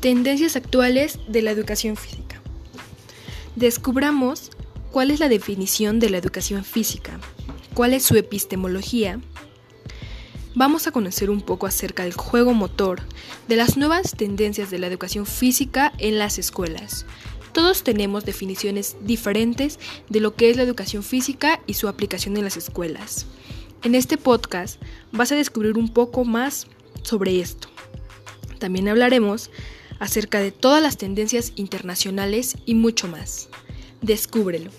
Tendencias actuales de la educación física. Descubramos cuál es la definición de la educación física, cuál es su epistemología. Vamos a conocer un poco acerca del juego motor, de las nuevas tendencias de la educación física en las escuelas. Todos tenemos definiciones diferentes de lo que es la educación física y su aplicación en las escuelas. En este podcast vas a descubrir un poco más sobre esto. También hablaremos acerca de todas las tendencias internacionales y mucho más. Descúbrelo.